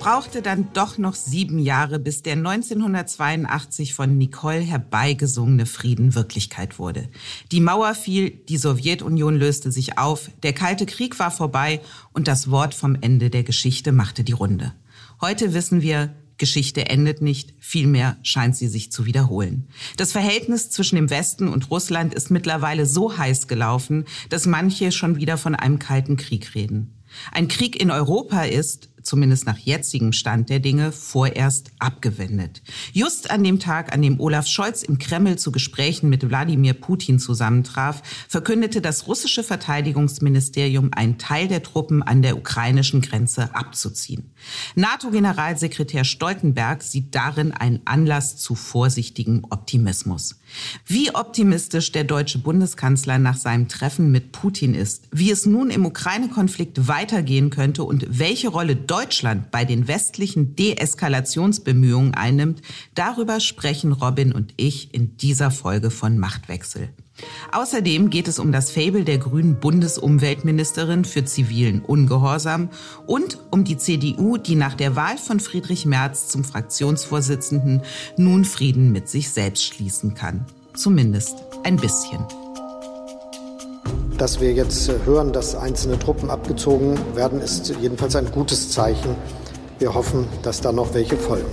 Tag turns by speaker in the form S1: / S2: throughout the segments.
S1: Brauchte dann doch noch sieben Jahre, bis der 1982 von Nicole herbeigesungene Frieden Wirklichkeit wurde. Die Mauer fiel, die Sowjetunion löste sich auf, der Kalte Krieg war vorbei und das Wort vom Ende der Geschichte machte die Runde. Heute wissen wir, Geschichte endet nicht, vielmehr scheint sie sich zu wiederholen. Das Verhältnis zwischen dem Westen und Russland ist mittlerweile so heiß gelaufen, dass manche schon wieder von einem kalten Krieg reden. Ein Krieg in Europa ist, zumindest nach jetzigem Stand der Dinge, vorerst abgewendet. Just an dem Tag, an dem Olaf Scholz im Kreml zu Gesprächen mit Wladimir Putin zusammentraf, verkündete das russische Verteidigungsministerium, einen Teil der Truppen an der ukrainischen Grenze abzuziehen. NATO-Generalsekretär Stoltenberg sieht darin einen Anlass zu vorsichtigem Optimismus. Wie optimistisch der deutsche Bundeskanzler nach seinem Treffen mit Putin ist, wie es nun im Ukraine-Konflikt weitergehen könnte und welche Rolle Deutschland bei den westlichen Deeskalationsbemühungen einnimmt, darüber sprechen Robin und ich in dieser Folge von Machtwechsel. Außerdem geht es um das Fabel der grünen Bundesumweltministerin für zivilen Ungehorsam und um die CDU, die nach der Wahl von Friedrich Merz zum Fraktionsvorsitzenden nun Frieden mit sich selbst schließen kann. Zumindest ein bisschen.
S2: Dass wir jetzt hören, dass einzelne Truppen abgezogen werden, ist jedenfalls ein gutes Zeichen. Wir hoffen, dass da noch welche folgen.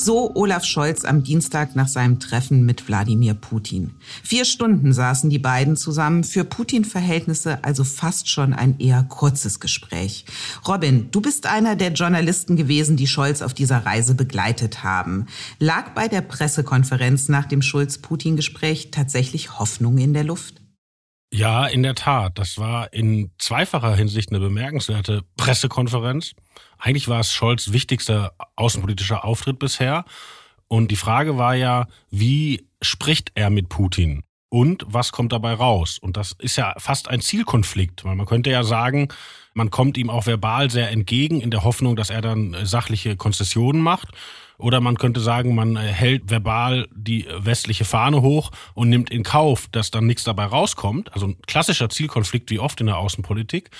S1: So Olaf Scholz am Dienstag nach seinem Treffen mit Wladimir Putin. Vier Stunden saßen die beiden zusammen, für Putin-Verhältnisse also fast schon ein eher kurzes Gespräch. Robin, du bist einer der Journalisten gewesen, die Scholz auf dieser Reise begleitet haben. Lag bei der Pressekonferenz nach dem Scholz-Putin-Gespräch tatsächlich Hoffnung in der Luft?
S3: Ja, in der Tat. Das war in zweifacher Hinsicht eine bemerkenswerte Pressekonferenz. Eigentlich war es Scholz wichtigster außenpolitischer Auftritt bisher. Und die Frage war ja, wie spricht er mit Putin? Und was kommt dabei raus? Und das ist ja fast ein Zielkonflikt, weil man könnte ja sagen, man kommt ihm auch verbal sehr entgegen in der Hoffnung, dass er dann sachliche Konzessionen macht. Oder man könnte sagen, man hält verbal die westliche Fahne hoch und nimmt in Kauf, dass dann nichts dabei rauskommt. Also ein klassischer Zielkonflikt wie oft in der Außenpolitik.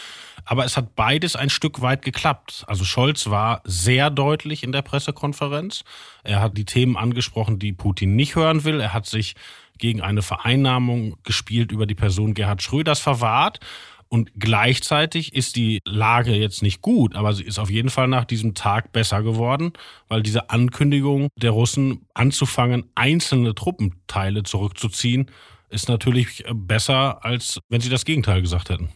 S3: Aber es hat beides ein Stück weit geklappt. Also Scholz war sehr deutlich in der Pressekonferenz. Er hat die Themen angesprochen, die Putin nicht hören will. Er hat sich gegen eine Vereinnahmung gespielt über die Person Gerhard Schröders verwahrt. Und gleichzeitig ist die Lage jetzt nicht gut, aber sie ist auf jeden Fall nach diesem Tag besser geworden, weil diese Ankündigung der Russen anzufangen, einzelne Truppenteile zurückzuziehen, ist natürlich besser, als wenn sie das Gegenteil gesagt hätten.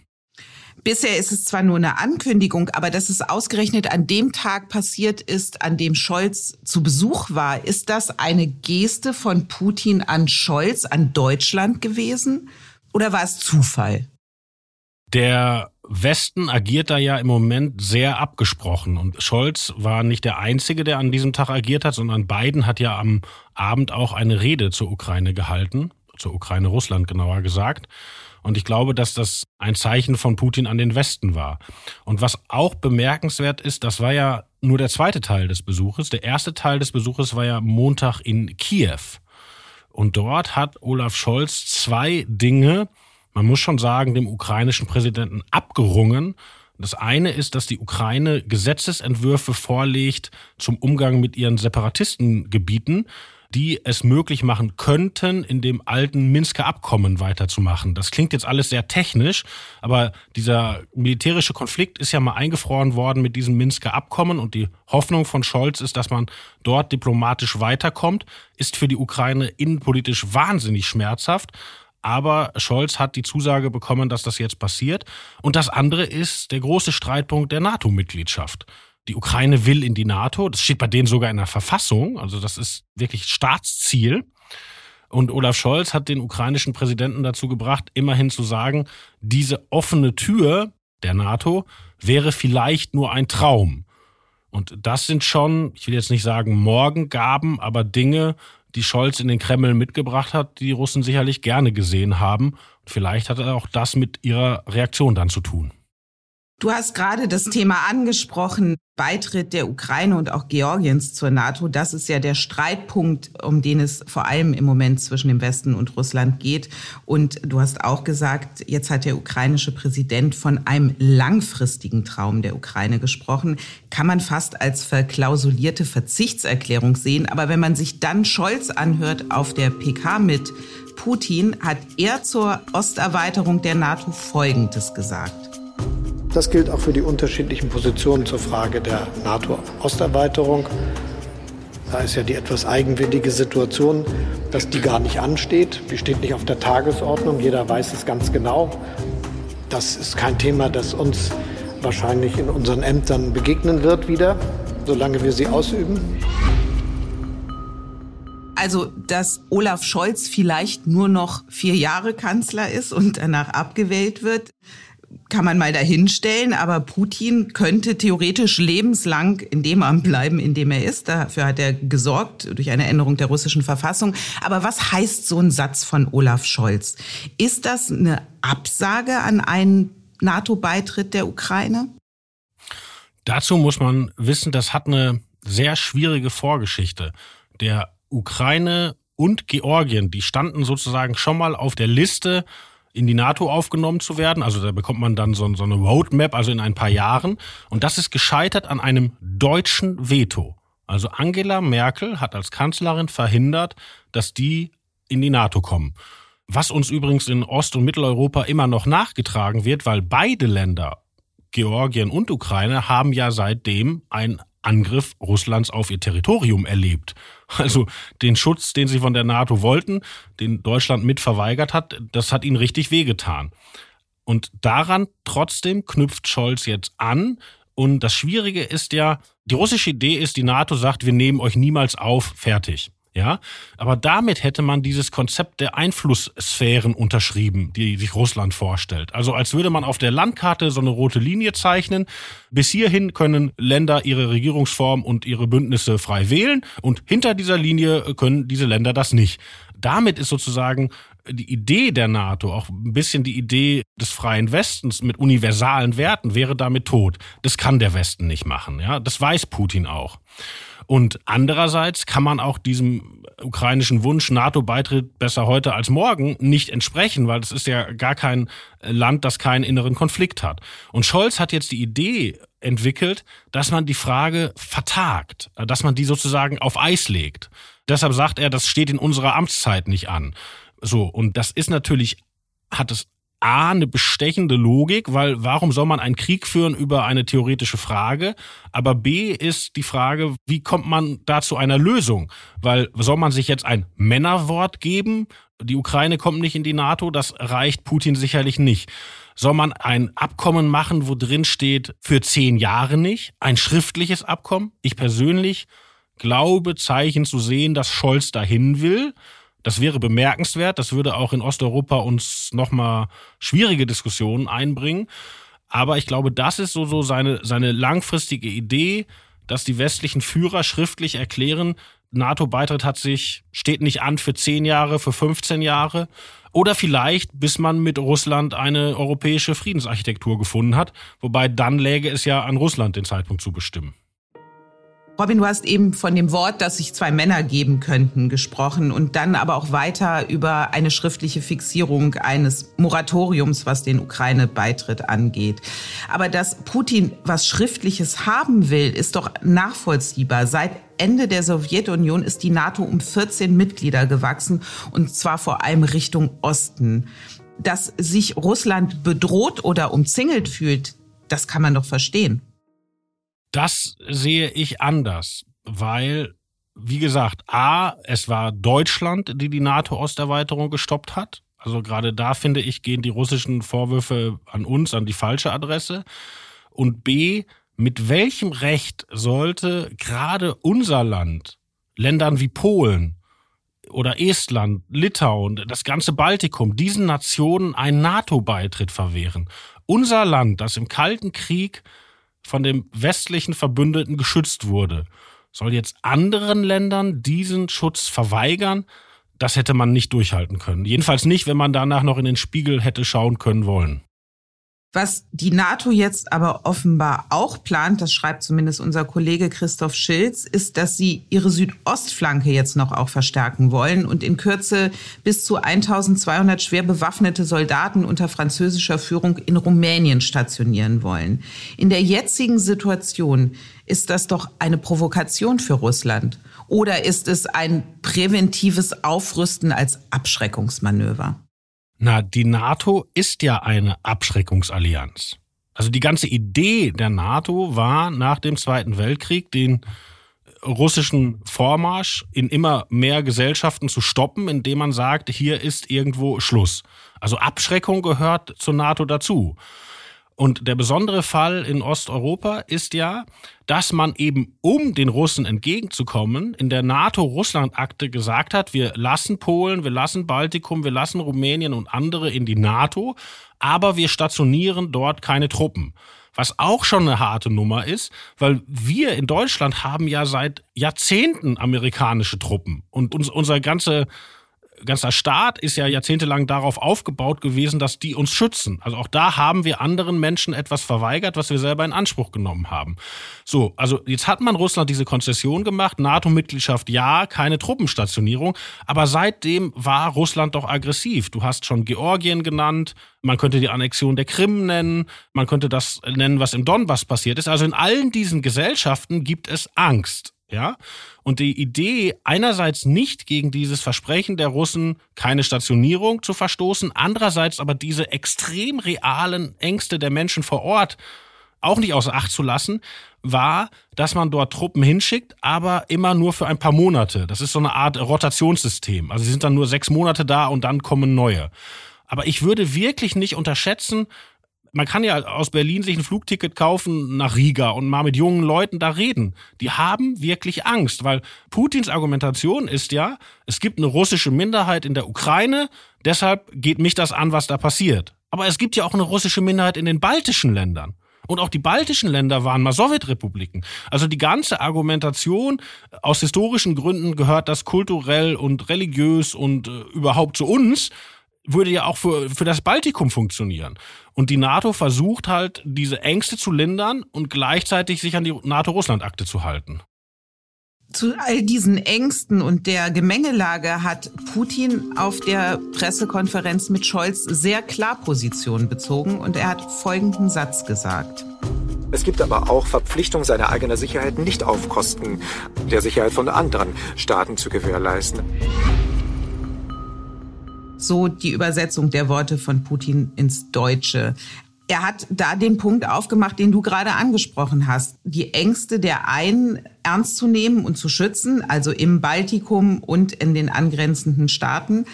S1: Bisher ist es zwar nur eine Ankündigung, aber dass es ausgerechnet an dem Tag passiert ist, an dem Scholz zu Besuch war, ist das eine Geste von Putin an Scholz, an Deutschland gewesen? Oder war es Zufall?
S3: Der Westen agiert da ja im Moment sehr abgesprochen. Und Scholz war nicht der Einzige, der an diesem Tag agiert hat, sondern Biden hat ja am Abend auch eine Rede zur Ukraine gehalten, zur Ukraine-Russland genauer gesagt. Und ich glaube, dass das ein Zeichen von Putin an den Westen war. Und was auch bemerkenswert ist, das war ja nur der zweite Teil des Besuches. Der erste Teil des Besuches war ja Montag in Kiew. Und dort hat Olaf Scholz zwei Dinge man muss schon sagen, dem ukrainischen Präsidenten abgerungen. Das eine ist, dass die Ukraine Gesetzesentwürfe vorlegt zum Umgang mit ihren Separatistengebieten, die es möglich machen könnten, in dem alten Minsker Abkommen weiterzumachen. Das klingt jetzt alles sehr technisch, aber dieser militärische Konflikt ist ja mal eingefroren worden mit diesem Minsker Abkommen und die Hoffnung von Scholz ist, dass man dort diplomatisch weiterkommt, ist für die Ukraine innenpolitisch wahnsinnig schmerzhaft. Aber Scholz hat die Zusage bekommen, dass das jetzt passiert. Und das andere ist der große Streitpunkt der NATO-Mitgliedschaft. Die Ukraine will in die NATO. Das steht bei denen sogar in der Verfassung. Also das ist wirklich Staatsziel. Und Olaf Scholz hat den ukrainischen Präsidenten dazu gebracht, immerhin zu sagen, diese offene Tür der NATO wäre vielleicht nur ein Traum. Und das sind schon, ich will jetzt nicht sagen Morgengaben, aber Dinge, die Scholz in den Kreml mitgebracht hat, die Russen sicherlich gerne gesehen haben. Vielleicht hat er auch das mit ihrer Reaktion dann zu tun.
S1: Du hast gerade das Thema angesprochen, Beitritt der Ukraine und auch Georgiens zur NATO. Das ist ja der Streitpunkt, um den es vor allem im Moment zwischen dem Westen und Russland geht. Und du hast auch gesagt, jetzt hat der ukrainische Präsident von einem langfristigen Traum der Ukraine gesprochen. Kann man fast als verklausulierte Verzichtserklärung sehen. Aber wenn man sich dann Scholz anhört auf der PK mit Putin, hat er zur Osterweiterung der NATO Folgendes gesagt.
S2: Das gilt auch für die unterschiedlichen Positionen zur Frage der NATO-Osterweiterung. Da ist ja die etwas eigenwillige Situation, dass die gar nicht ansteht. Die steht nicht auf der Tagesordnung. Jeder weiß es ganz genau. Das ist kein Thema, das uns wahrscheinlich in unseren Ämtern begegnen wird wieder, solange wir sie ausüben.
S1: Also, dass Olaf Scholz vielleicht nur noch vier Jahre Kanzler ist und danach abgewählt wird, kann man mal dahinstellen, aber Putin könnte theoretisch lebenslang in dem Amt bleiben, in dem er ist. Dafür hat er gesorgt durch eine Änderung der russischen Verfassung. Aber was heißt so ein Satz von Olaf Scholz? Ist das eine Absage an einen NATO-Beitritt der Ukraine?
S3: Dazu muss man wissen, das hat eine sehr schwierige Vorgeschichte. Der Ukraine und Georgien, die standen sozusagen schon mal auf der Liste in die NATO aufgenommen zu werden. Also da bekommt man dann so, so eine Roadmap, also in ein paar Jahren. Und das ist gescheitert an einem deutschen Veto. Also Angela Merkel hat als Kanzlerin verhindert, dass die in die NATO kommen. Was uns übrigens in Ost- und Mitteleuropa immer noch nachgetragen wird, weil beide Länder, Georgien und Ukraine, haben ja seitdem ein Angriff Russlands auf ihr Territorium erlebt. Also den Schutz, den sie von der NATO wollten, den Deutschland mit verweigert hat, das hat ihnen richtig wehgetan. Und daran trotzdem knüpft Scholz jetzt an. Und das Schwierige ist ja, die russische Idee ist, die NATO sagt, wir nehmen euch niemals auf, fertig. Ja, aber damit hätte man dieses Konzept der Einflusssphären unterschrieben, die sich Russland vorstellt. Also als würde man auf der Landkarte so eine rote Linie zeichnen. Bis hierhin können Länder ihre Regierungsform und ihre Bündnisse frei wählen und hinter dieser Linie können diese Länder das nicht. Damit ist sozusagen die Idee der NATO, auch ein bisschen die Idee des freien Westens mit universalen Werten, wäre damit tot. Das kann der Westen nicht machen. Ja, das weiß Putin auch. Und andererseits kann man auch diesem ukrainischen Wunsch NATO-Beitritt besser heute als morgen nicht entsprechen, weil es ist ja gar kein Land, das keinen inneren Konflikt hat. Und Scholz hat jetzt die Idee entwickelt, dass man die Frage vertagt, dass man die sozusagen auf Eis legt. Deshalb sagt er, das steht in unserer Amtszeit nicht an. So, und das ist natürlich, hat es A, eine bestechende Logik, weil warum soll man einen Krieg führen über eine theoretische Frage? Aber B ist die Frage, wie kommt man da zu einer Lösung? Weil soll man sich jetzt ein Männerwort geben? Die Ukraine kommt nicht in die NATO, das reicht Putin sicherlich nicht. Soll man ein Abkommen machen, wo drin steht, für zehn Jahre nicht? Ein schriftliches Abkommen? Ich persönlich glaube, Zeichen zu sehen, dass Scholz dahin will. Das wäre bemerkenswert. Das würde auch in Osteuropa uns nochmal schwierige Diskussionen einbringen. Aber ich glaube, das ist so, so seine, seine langfristige Idee, dass die westlichen Führer schriftlich erklären, NATO-Beitritt hat sich, steht nicht an für 10 Jahre, für 15 Jahre. Oder vielleicht, bis man mit Russland eine europäische Friedensarchitektur gefunden hat. Wobei dann läge es ja an Russland, den Zeitpunkt zu bestimmen.
S1: Robin, du hast eben von dem Wort, dass sich zwei Männer geben könnten, gesprochen und dann aber auch weiter über eine schriftliche Fixierung eines Moratoriums, was den Ukraine-Beitritt angeht. Aber dass Putin was Schriftliches haben will, ist doch nachvollziehbar. Seit Ende der Sowjetunion ist die NATO um 14 Mitglieder gewachsen und zwar vor allem Richtung Osten. Dass sich Russland bedroht oder umzingelt fühlt, das kann man doch verstehen.
S3: Das sehe ich anders, weil, wie gesagt, A, es war Deutschland, die die NATO-Osterweiterung gestoppt hat. Also gerade da finde ich, gehen die russischen Vorwürfe an uns, an die falsche Adresse. Und B, mit welchem Recht sollte gerade unser Land, Ländern wie Polen oder Estland, Litauen, das ganze Baltikum, diesen Nationen einen NATO-Beitritt verwehren? Unser Land, das im Kalten Krieg von dem westlichen Verbündeten geschützt wurde, soll jetzt anderen Ländern diesen Schutz verweigern? Das hätte man nicht durchhalten können. Jedenfalls nicht, wenn man danach noch in den Spiegel hätte schauen können wollen.
S1: Was die NATO jetzt aber offenbar auch plant, das schreibt zumindest unser Kollege Christoph Schilz, ist, dass sie ihre Südostflanke jetzt noch auch verstärken wollen und in Kürze bis zu 1200 schwer bewaffnete Soldaten unter französischer Führung in Rumänien stationieren wollen. In der jetzigen Situation ist das doch eine Provokation für Russland. Oder ist es ein präventives Aufrüsten als Abschreckungsmanöver?
S3: Na, die NATO ist ja eine Abschreckungsallianz. Also die ganze Idee der NATO war nach dem Zweiten Weltkrieg den russischen Vormarsch in immer mehr Gesellschaften zu stoppen, indem man sagt, hier ist irgendwo Schluss. Also Abschreckung gehört zur NATO dazu. Und der besondere Fall in Osteuropa ist ja, dass man eben, um den Russen entgegenzukommen, in der NATO-Russland-Akte gesagt hat, wir lassen Polen, wir lassen Baltikum, wir lassen Rumänien und andere in die NATO, aber wir stationieren dort keine Truppen. Was auch schon eine harte Nummer ist, weil wir in Deutschland haben ja seit Jahrzehnten amerikanische Truppen und uns, unser ganze ganzer Staat ist ja jahrzehntelang darauf aufgebaut gewesen, dass die uns schützen. Also auch da haben wir anderen Menschen etwas verweigert, was wir selber in Anspruch genommen haben. So, also jetzt hat man Russland diese Konzession gemacht, NATO-Mitgliedschaft ja, keine Truppenstationierung, aber seitdem war Russland doch aggressiv. Du hast schon Georgien genannt, man könnte die Annexion der Krim nennen, man könnte das nennen, was im Donbass passiert ist. Also in allen diesen Gesellschaften gibt es Angst. Ja? Und die Idee, einerseits nicht gegen dieses Versprechen der Russen, keine Stationierung zu verstoßen, andererseits aber diese extrem realen Ängste der Menschen vor Ort auch nicht außer Acht zu lassen, war, dass man dort Truppen hinschickt, aber immer nur für ein paar Monate. Das ist so eine Art Rotationssystem. Also sie sind dann nur sechs Monate da und dann kommen neue. Aber ich würde wirklich nicht unterschätzen, man kann ja aus Berlin sich ein Flugticket kaufen nach Riga und mal mit jungen Leuten da reden. Die haben wirklich Angst, weil Putins Argumentation ist ja, es gibt eine russische Minderheit in der Ukraine, deshalb geht mich das an, was da passiert. Aber es gibt ja auch eine russische Minderheit in den baltischen Ländern. Und auch die baltischen Länder waren mal Sowjetrepubliken. Also die ganze Argumentation aus historischen Gründen gehört das kulturell und religiös und äh, überhaupt zu uns würde ja auch für, für das Baltikum funktionieren. Und die NATO versucht halt, diese Ängste zu lindern und gleichzeitig sich an die NATO-Russland-Akte zu halten.
S1: Zu all diesen Ängsten und der Gemengelage hat Putin auf der Pressekonferenz mit Scholz sehr klar Position bezogen und er hat folgenden Satz gesagt.
S4: Es gibt aber auch Verpflichtung, seine eigene Sicherheit nicht auf Kosten der Sicherheit von anderen Staaten zu gewährleisten
S1: so die Übersetzung der Worte von Putin ins Deutsche. Er hat da den Punkt aufgemacht, den du gerade angesprochen hast. Die Ängste der einen ernst zu nehmen und zu schützen, also im Baltikum und in den angrenzenden Staaten.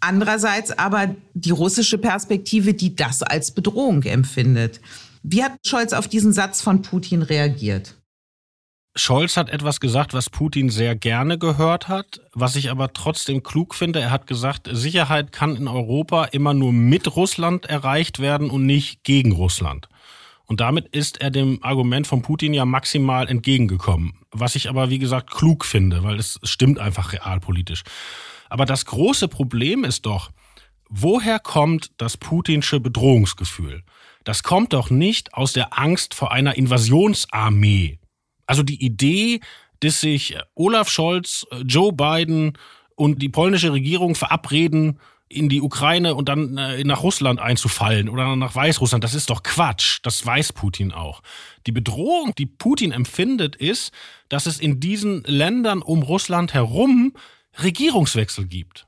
S1: Andererseits aber die russische Perspektive, die das als Bedrohung empfindet. Wie hat Scholz auf diesen Satz von Putin reagiert?
S3: Scholz hat etwas gesagt, was Putin sehr gerne gehört hat, was ich aber trotzdem klug finde. Er hat gesagt, Sicherheit kann in Europa immer nur mit Russland erreicht werden und nicht gegen Russland. Und damit ist er dem Argument von Putin ja maximal entgegengekommen. Was ich aber, wie gesagt, klug finde, weil es stimmt einfach realpolitisch. Aber das große Problem ist doch, woher kommt das putinsche Bedrohungsgefühl? Das kommt doch nicht aus der Angst vor einer Invasionsarmee also die Idee, dass sich Olaf Scholz, Joe Biden und die polnische Regierung verabreden, in die Ukraine und dann äh, nach Russland einzufallen oder nach Weißrussland, das ist doch Quatsch. Das weiß Putin auch. Die Bedrohung, die Putin empfindet, ist, dass es in diesen Ländern um Russland herum Regierungswechsel gibt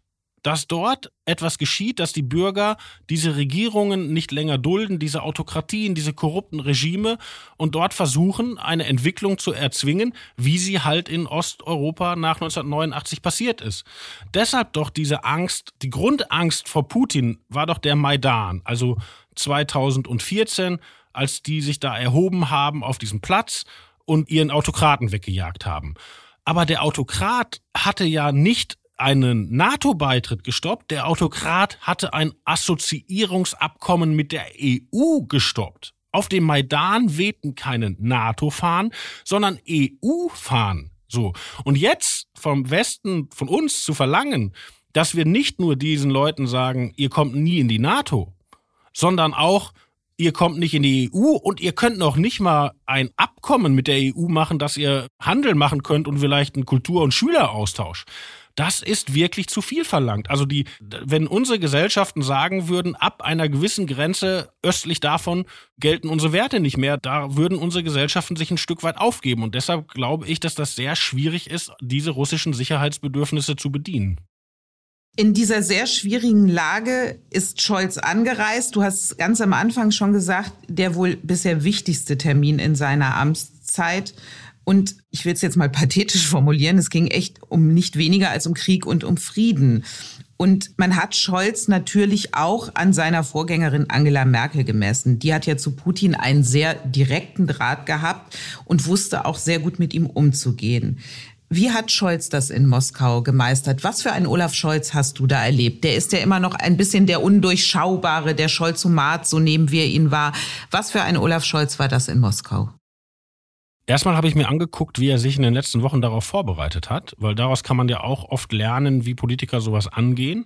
S3: dass dort etwas geschieht, dass die Bürger diese Regierungen nicht länger dulden, diese Autokratien, diese korrupten Regime und dort versuchen, eine Entwicklung zu erzwingen, wie sie halt in Osteuropa nach 1989 passiert ist. Deshalb doch diese Angst, die Grundangst vor Putin war doch der Maidan, also 2014 als die sich da erhoben haben auf diesem Platz und ihren Autokraten weggejagt haben. Aber der Autokrat hatte ja nicht einen NATO-Beitritt gestoppt, der Autokrat hatte ein Assoziierungsabkommen mit der EU gestoppt. Auf dem Maidan wehten keine NATO-Fahnen, sondern EU-Fahnen. So. Und jetzt vom Westen, von uns zu verlangen, dass wir nicht nur diesen Leuten sagen, ihr kommt nie in die NATO, sondern auch, ihr kommt nicht in die EU und ihr könnt noch nicht mal ein Abkommen mit der EU machen, dass ihr Handel machen könnt und vielleicht einen Kultur- und Schüleraustausch. Das ist wirklich zu viel verlangt. Also die, wenn unsere Gesellschaften sagen würden, ab einer gewissen Grenze östlich davon gelten unsere Werte nicht mehr, da würden unsere Gesellschaften sich ein Stück weit aufgeben. Und deshalb glaube ich, dass das sehr schwierig ist, diese russischen Sicherheitsbedürfnisse zu bedienen.
S1: In dieser sehr schwierigen Lage ist Scholz angereist. Du hast ganz am Anfang schon gesagt, der wohl bisher wichtigste Termin in seiner Amtszeit. Und ich will es jetzt mal pathetisch formulieren, es ging echt um nicht weniger als um Krieg und um Frieden. Und man hat Scholz natürlich auch an seiner Vorgängerin Angela Merkel gemessen. Die hat ja zu Putin einen sehr direkten Draht gehabt und wusste auch sehr gut mit ihm umzugehen. Wie hat Scholz das in Moskau gemeistert? Was für einen Olaf Scholz hast du da erlebt? Der ist ja immer noch ein bisschen der undurchschaubare, der Scholzomat, so nehmen wir ihn wahr. Was für ein Olaf Scholz war das in Moskau?
S3: Erstmal habe ich mir angeguckt, wie er sich in den letzten Wochen darauf vorbereitet hat, weil daraus kann man ja auch oft lernen, wie Politiker sowas angehen.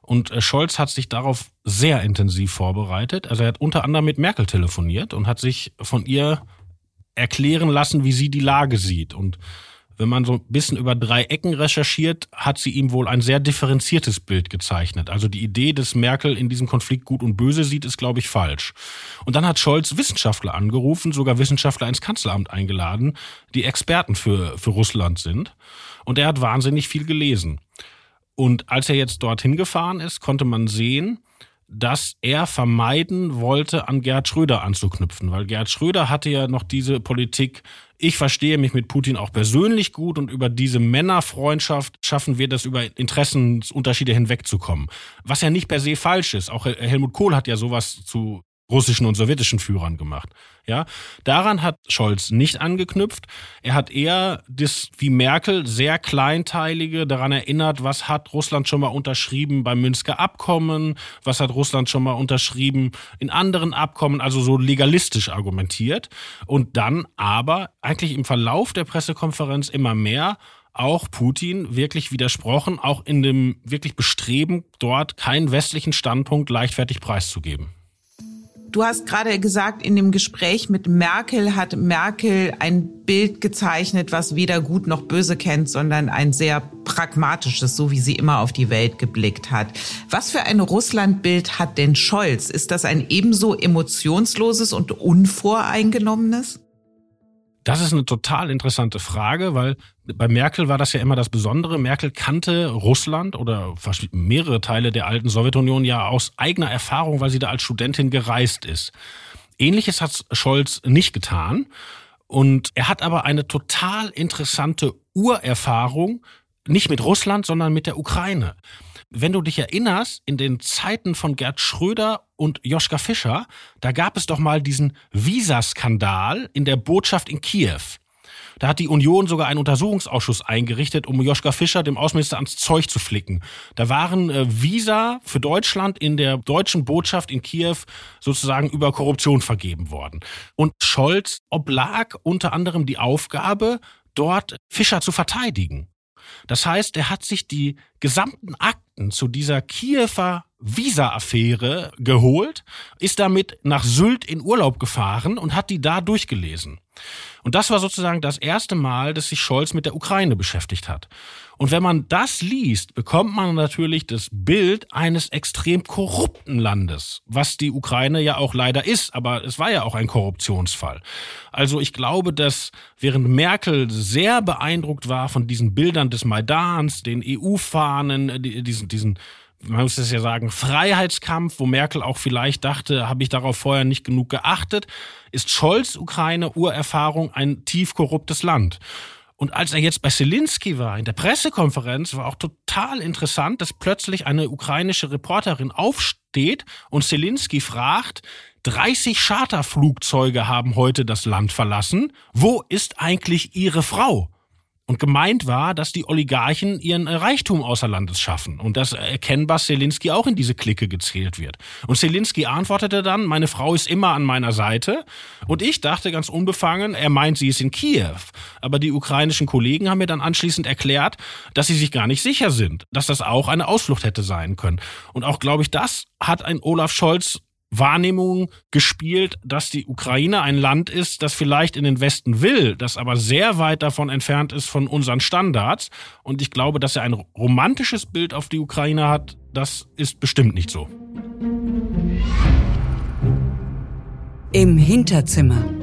S3: Und äh, Scholz hat sich darauf sehr intensiv vorbereitet. Also er hat unter anderem mit Merkel telefoniert und hat sich von ihr erklären lassen, wie sie die Lage sieht. Und wenn man so ein bisschen über drei Ecken recherchiert, hat sie ihm wohl ein sehr differenziertes Bild gezeichnet. Also die Idee, dass Merkel in diesem Konflikt gut und böse sieht, ist, glaube ich, falsch. Und dann hat Scholz Wissenschaftler angerufen, sogar Wissenschaftler ins Kanzleramt eingeladen, die Experten für, für Russland sind. Und er hat wahnsinnig viel gelesen. Und als er jetzt dorthin gefahren ist, konnte man sehen, dass er vermeiden wollte, an Gerhard Schröder anzuknüpfen, weil Gerhard Schröder hatte ja noch diese Politik, ich verstehe mich mit Putin auch persönlich gut und über diese Männerfreundschaft schaffen wir das über Interessensunterschiede hinwegzukommen. Was ja nicht per se falsch ist. Auch Helmut Kohl hat ja sowas zu russischen und sowjetischen Führern gemacht. Ja, daran hat Scholz nicht angeknüpft. Er hat eher das wie Merkel sehr kleinteilige daran erinnert, was hat Russland schon mal unterschrieben beim Münster Abkommen, was hat Russland schon mal unterschrieben in anderen Abkommen, also so legalistisch argumentiert und dann aber eigentlich im Verlauf der Pressekonferenz immer mehr auch Putin wirklich widersprochen, auch in dem wirklich Bestreben, dort keinen westlichen Standpunkt leichtfertig preiszugeben.
S1: Du hast gerade gesagt, in dem Gespräch mit Merkel hat Merkel ein Bild gezeichnet, was weder gut noch böse kennt, sondern ein sehr pragmatisches, so wie sie immer auf die Welt geblickt hat. Was für ein Russlandbild hat denn Scholz? Ist das ein ebenso emotionsloses und unvoreingenommenes?
S3: Das ist eine total interessante Frage, weil bei Merkel war das ja immer das Besondere. Merkel kannte Russland oder mehrere Teile der alten Sowjetunion ja aus eigener Erfahrung, weil sie da als Studentin gereist ist. Ähnliches hat Scholz nicht getan. Und er hat aber eine total interessante Urerfahrung, nicht mit Russland, sondern mit der Ukraine. Wenn du dich erinnerst, in den Zeiten von Gerd Schröder und Joschka Fischer, da gab es doch mal diesen Visaskandal in der Botschaft in Kiew. Da hat die Union sogar einen Untersuchungsausschuss eingerichtet, um Joschka Fischer, dem Außenminister, ans Zeug zu flicken. Da waren äh, Visa für Deutschland in der deutschen Botschaft in Kiew sozusagen über Korruption vergeben worden. Und Scholz oblag unter anderem die Aufgabe, dort Fischer zu verteidigen. Das heißt, er hat sich die gesamten Akten zu dieser Kiewer Visa-Affäre geholt, ist damit nach Sylt in Urlaub gefahren und hat die da durchgelesen. Und das war sozusagen das erste Mal, dass sich Scholz mit der Ukraine beschäftigt hat. Und wenn man das liest, bekommt man natürlich das Bild eines extrem korrupten Landes, was die Ukraine ja auch leider ist, aber es war ja auch ein Korruptionsfall. Also ich glaube, dass während Merkel sehr beeindruckt war von diesen Bildern des Maidans, den EU-Fahnen, diesen, diesen man muss es ja sagen, Freiheitskampf, wo Merkel auch vielleicht dachte, habe ich darauf vorher nicht genug geachtet, ist Scholz Ukraine Urerfahrung ein tief korruptes Land. Und als er jetzt bei Zelensky war, in der Pressekonferenz, war auch total interessant, dass plötzlich eine ukrainische Reporterin aufsteht und Zelensky fragt, 30 Charterflugzeuge haben heute das Land verlassen. Wo ist eigentlich Ihre Frau? Und gemeint war, dass die Oligarchen ihren Reichtum außer Landes schaffen und dass erkennbar Selinski auch in diese Clique gezählt wird. Und Selinski antwortete dann, meine Frau ist immer an meiner Seite. Und ich dachte ganz unbefangen, er meint, sie ist in Kiew. Aber die ukrainischen Kollegen haben mir dann anschließend erklärt, dass sie sich gar nicht sicher sind, dass das auch eine Ausflucht hätte sein können. Und auch, glaube ich, das hat ein Olaf Scholz Wahrnehmung gespielt, dass die Ukraine ein Land ist, das vielleicht in den Westen will, das aber sehr weit davon entfernt ist von unseren Standards. Und ich glaube, dass er ein romantisches Bild auf die Ukraine hat, das ist bestimmt nicht so.
S5: Im Hinterzimmer.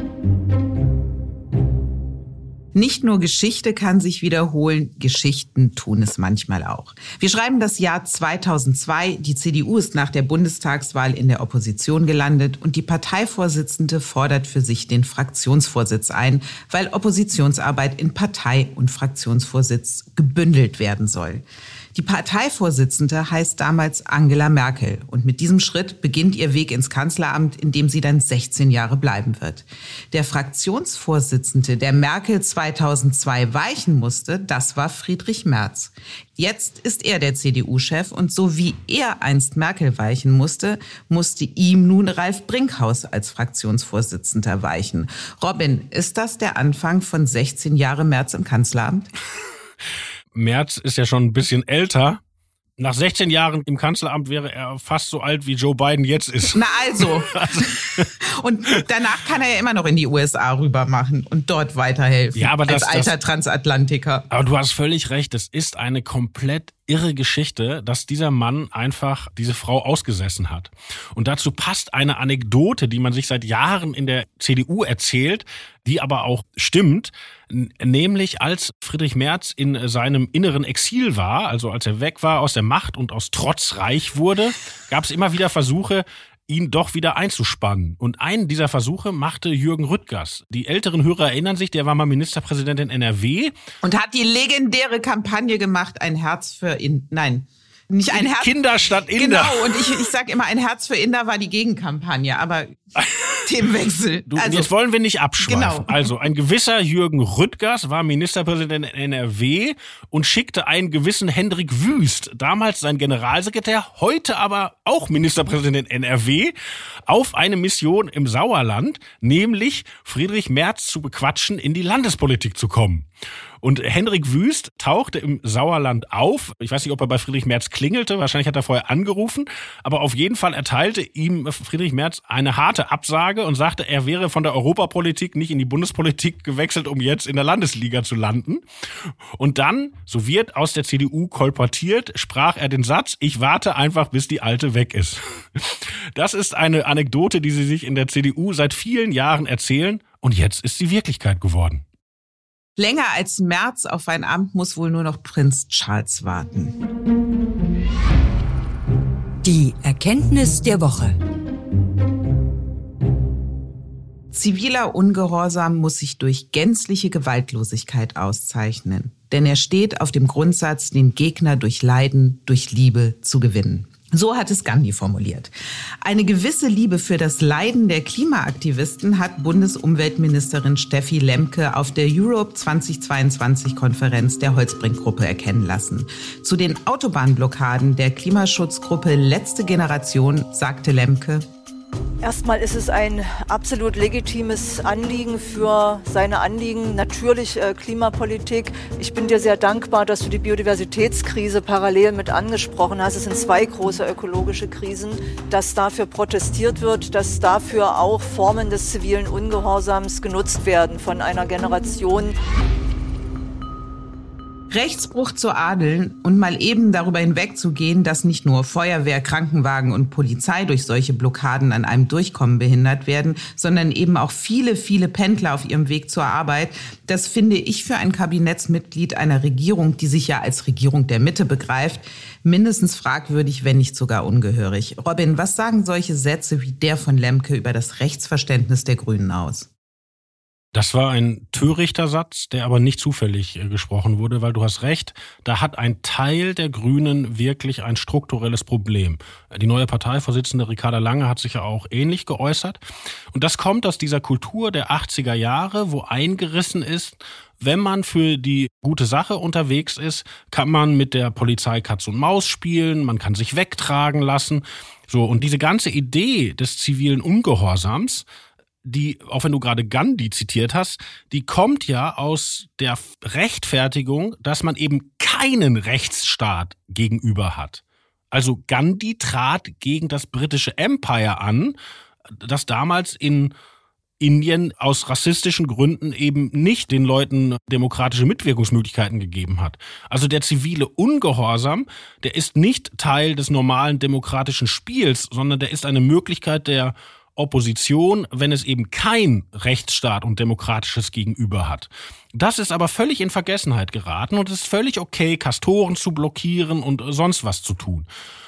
S1: Nicht nur Geschichte kann sich wiederholen, Geschichten tun es manchmal auch. Wir schreiben das Jahr 2002. Die CDU ist nach der Bundestagswahl in der Opposition gelandet und die Parteivorsitzende fordert für sich den Fraktionsvorsitz ein, weil Oppositionsarbeit in Partei und Fraktionsvorsitz gebündelt werden soll. Die Parteivorsitzende heißt damals Angela Merkel und mit diesem Schritt beginnt ihr Weg ins Kanzleramt, in dem sie dann 16 Jahre bleiben wird. Der Fraktionsvorsitzende, der Merkel 2002 weichen musste, das war Friedrich Merz. Jetzt ist er der CDU-Chef und so wie er einst Merkel weichen musste, musste ihm nun Ralf Brinkhaus als Fraktionsvorsitzender weichen. Robin, ist das der Anfang von 16 Jahre Merz im Kanzleramt?
S3: Merz ist ja schon ein bisschen älter. Nach 16 Jahren im Kanzleramt wäre er fast so alt, wie Joe Biden jetzt ist.
S1: Na also. und danach kann er ja immer noch in die USA rüber machen und dort weiterhelfen.
S3: Ja, aber das,
S1: als alter
S3: das,
S1: Transatlantiker.
S3: Aber du hast völlig recht. Es ist eine komplett irre Geschichte, dass dieser Mann einfach diese Frau ausgesessen hat. Und dazu passt eine Anekdote, die man sich seit Jahren in der CDU erzählt, die aber auch stimmt, nämlich als Friedrich Merz in seinem inneren Exil war, also als er weg war aus der Macht und aus Trotz reich wurde, gab es immer wieder Versuche, ihn doch wieder einzuspannen. Und einen dieser Versuche machte Jürgen Rüttgers. Die älteren Hörer erinnern sich, der war mal Ministerpräsident in NRW.
S1: Und hat die legendäre Kampagne gemacht, ein Herz für in, nein, nicht ein Herz.
S3: Kinder statt Inder.
S1: Genau, und ich, ich sag immer, ein Herz für Inder war die Gegenkampagne, aber Themenwechsel.
S3: Du, also, jetzt wollen wir nicht abschweifen. Genau. Also ein gewisser Jürgen Rüttgers war Ministerpräsident in NRW und schickte einen gewissen Hendrik Wüst, damals sein Generalsekretär, heute aber auch Ministerpräsident in NRW, auf eine Mission im Sauerland, nämlich Friedrich Merz zu bequatschen, in die Landespolitik zu kommen. Und Henrik Wüst tauchte im Sauerland auf. Ich weiß nicht, ob er bei Friedrich Merz klingelte. Wahrscheinlich hat er vorher angerufen. Aber auf jeden Fall erteilte ihm Friedrich Merz eine harte Absage und sagte, er wäre von der Europapolitik nicht in die Bundespolitik gewechselt, um jetzt in der Landesliga zu landen. Und dann, so wird aus der CDU kolportiert, sprach er den Satz, ich warte einfach, bis die Alte weg ist. Das ist eine Anekdote, die sie sich in der CDU seit vielen Jahren erzählen. Und jetzt ist sie Wirklichkeit geworden.
S1: Länger als März auf ein Amt muss wohl nur noch Prinz Charles warten.
S5: Die Erkenntnis der Woche.
S1: Ziviler Ungehorsam muss sich durch gänzliche Gewaltlosigkeit auszeichnen, denn er steht auf dem Grundsatz, den Gegner durch Leiden, durch Liebe zu gewinnen. So hat es Gandhi formuliert. Eine gewisse Liebe für das Leiden der Klimaaktivisten hat Bundesumweltministerin Steffi Lemke auf der Europe 2022 Konferenz der Holzbrink-Gruppe erkennen lassen. Zu den Autobahnblockaden der Klimaschutzgruppe Letzte Generation sagte Lemke,
S6: Erstmal ist es ein absolut legitimes Anliegen für seine Anliegen, natürlich äh, Klimapolitik. Ich bin dir sehr dankbar, dass du die Biodiversitätskrise parallel mit angesprochen hast. Es sind zwei große ökologische Krisen, dass dafür protestiert wird, dass dafür auch Formen des zivilen Ungehorsams genutzt werden von einer Generation.
S1: Rechtsbruch zu adeln und mal eben darüber hinwegzugehen, dass nicht nur Feuerwehr, Krankenwagen und Polizei durch solche Blockaden an einem Durchkommen behindert werden, sondern eben auch viele, viele Pendler auf ihrem Weg zur Arbeit, das finde ich für ein Kabinettsmitglied einer Regierung, die sich ja als Regierung der Mitte begreift, mindestens fragwürdig, wenn nicht sogar ungehörig. Robin, was sagen solche Sätze wie der von Lemke über das Rechtsverständnis der Grünen aus?
S3: Das war ein törichter Satz, der aber nicht zufällig äh, gesprochen wurde, weil du hast recht, da hat ein Teil der Grünen wirklich ein strukturelles Problem. Die neue Parteivorsitzende Ricarda Lange hat sich ja auch ähnlich geäußert. Und das kommt aus dieser Kultur der 80er Jahre, wo eingerissen ist, wenn man für die gute Sache unterwegs ist, kann man mit der Polizei Katz und Maus spielen, man kann sich wegtragen lassen. So, und diese ganze Idee des zivilen Ungehorsams, die, auch wenn du gerade Gandhi zitiert hast, die kommt ja aus der Rechtfertigung, dass man eben keinen Rechtsstaat gegenüber hat. Also Gandhi trat gegen das britische Empire an, das damals in Indien aus rassistischen Gründen eben nicht den Leuten demokratische Mitwirkungsmöglichkeiten gegeben hat. Also der zivile Ungehorsam, der ist nicht Teil des normalen demokratischen Spiels, sondern der ist eine Möglichkeit der Opposition, wenn es eben kein Rechtsstaat und demokratisches Gegenüber hat. Das ist aber völlig in Vergessenheit geraten und es ist völlig okay, Kastoren zu blockieren und sonst was zu tun.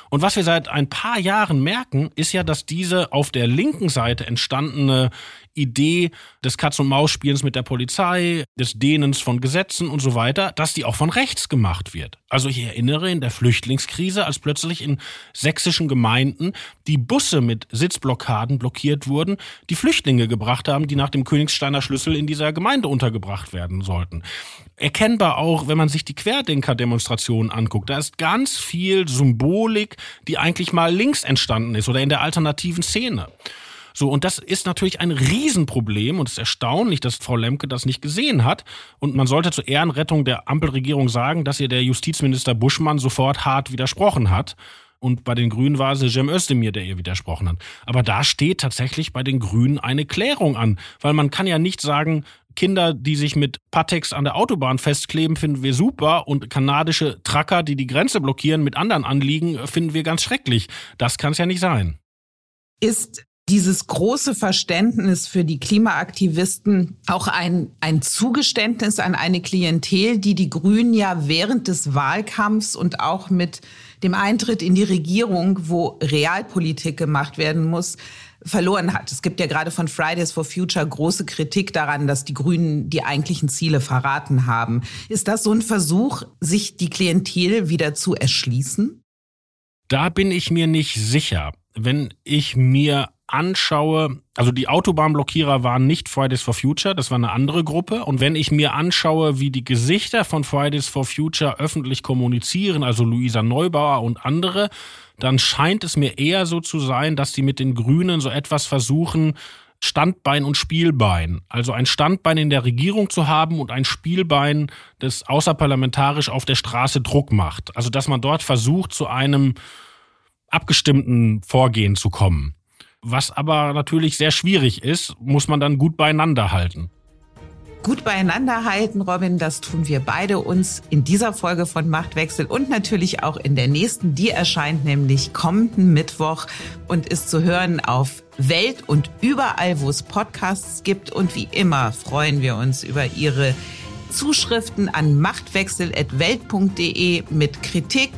S3: Und was wir seit ein paar Jahren merken, ist ja, dass diese auf der linken Seite entstandene Idee des Katz-und-Maus-Spielens mit der Polizei, des Dehnens von Gesetzen und so weiter, dass die auch von rechts gemacht wird. Also ich erinnere in der Flüchtlingskrise, als plötzlich in sächsischen Gemeinden die Busse mit Sitzblockaden blockiert wurden, die Flüchtlinge gebracht haben, die nach dem Königsteiner Schlüssel in dieser Gemeinde untergebracht werden sollten. Erkennbar auch, wenn man sich die Querdenker-Demonstrationen anguckt. Da ist ganz viel Symbolik, die eigentlich mal links entstanden ist oder in der alternativen Szene. So, und das ist natürlich ein Riesenproblem und es ist erstaunlich, dass Frau Lemke das nicht gesehen hat. Und man sollte zur Ehrenrettung der Ampelregierung sagen, dass ihr der Justizminister Buschmann sofort hart widersprochen hat. Und bei den Grünen war es Cem Özdemir, der ihr widersprochen hat. Aber da steht tatsächlich bei den Grünen eine Klärung an. Weil man kann ja nicht sagen, Kinder, die sich mit Patex an der Autobahn festkleben, finden wir super und kanadische Tracker, die die Grenze blockieren mit anderen Anliegen, finden wir ganz schrecklich. Das kann es ja nicht sein.
S1: Ist dieses große Verständnis für die Klimaaktivisten auch ein, ein Zugeständnis an eine Klientel, die die Grünen ja während des Wahlkampfs und auch mit dem Eintritt in die Regierung, wo Realpolitik gemacht werden muss, verloren hat. Es gibt ja gerade von Fridays for Future große Kritik daran, dass die Grünen die eigentlichen Ziele verraten haben. Ist das so ein Versuch, sich die Klientel wieder zu erschließen?
S3: Da bin ich mir nicht sicher. Wenn ich mir anschaue, also die Autobahnblockierer waren nicht Fridays for Future, das war eine andere Gruppe. Und wenn ich mir anschaue, wie die Gesichter von Fridays for Future öffentlich kommunizieren, also Luisa Neubauer und andere, dann scheint es mir eher so zu sein, dass sie mit den Grünen so etwas versuchen, Standbein und Spielbein. Also ein Standbein in der Regierung zu haben und ein Spielbein, das außerparlamentarisch auf der Straße Druck macht. Also dass man dort versucht, zu einem abgestimmten Vorgehen zu kommen. Was aber natürlich sehr schwierig ist, muss man dann gut beieinander halten.
S1: Gut beieinander halten, Robin, das tun wir beide uns in dieser Folge von Machtwechsel und natürlich auch in der nächsten. Die erscheint nämlich kommenden Mittwoch und ist zu hören auf Welt und überall, wo es Podcasts gibt. Und wie immer freuen wir uns über Ihre Zuschriften an machtwechsel.welt.de mit Kritik,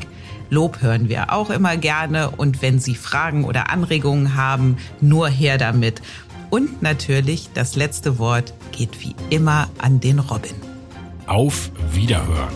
S1: Lob hören wir auch immer gerne und wenn Sie Fragen oder Anregungen haben, nur her damit. Und natürlich das letzte Wort geht wie immer an den Robin.
S3: Auf Wiederhören.